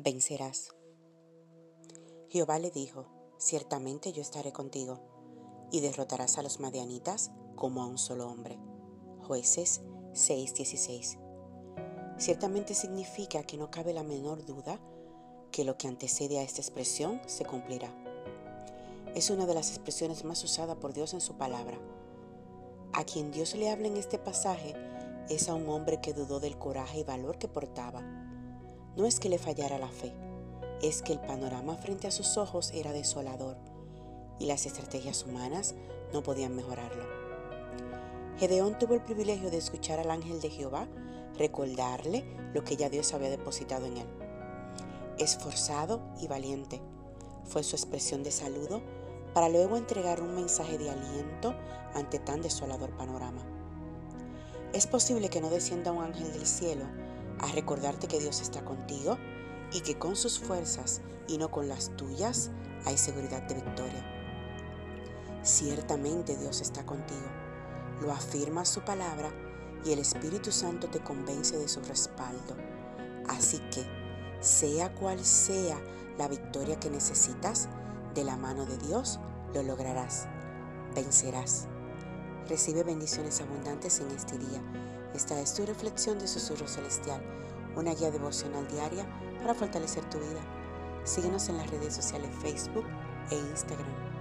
vencerás. Jehová le dijo, ciertamente yo estaré contigo, y derrotarás a los madianitas como a un solo hombre. Jueces 6:16. Ciertamente significa que no cabe la menor duda que lo que antecede a esta expresión se cumplirá. Es una de las expresiones más usadas por Dios en su palabra. A quien Dios le habla en este pasaje es a un hombre que dudó del coraje y valor que portaba. No es que le fallara la fe, es que el panorama frente a sus ojos era desolador y las estrategias humanas no podían mejorarlo. Gedeón tuvo el privilegio de escuchar al ángel de Jehová recordarle lo que ya Dios había depositado en él. Esforzado y valiente fue su expresión de saludo para luego entregar un mensaje de aliento ante tan desolador panorama. Es posible que no descienda un ángel del cielo a recordarte que Dios está contigo y que con sus fuerzas y no con las tuyas hay seguridad de victoria. Ciertamente Dios está contigo, lo afirma su palabra y el Espíritu Santo te convence de su respaldo. Así que, sea cual sea la victoria que necesitas, de la mano de Dios lo lograrás, vencerás. Recibe bendiciones abundantes en este día. Esta es tu reflexión de Susurro Celestial, una guía devocional diaria para fortalecer tu vida. Síguenos en las redes sociales Facebook e Instagram.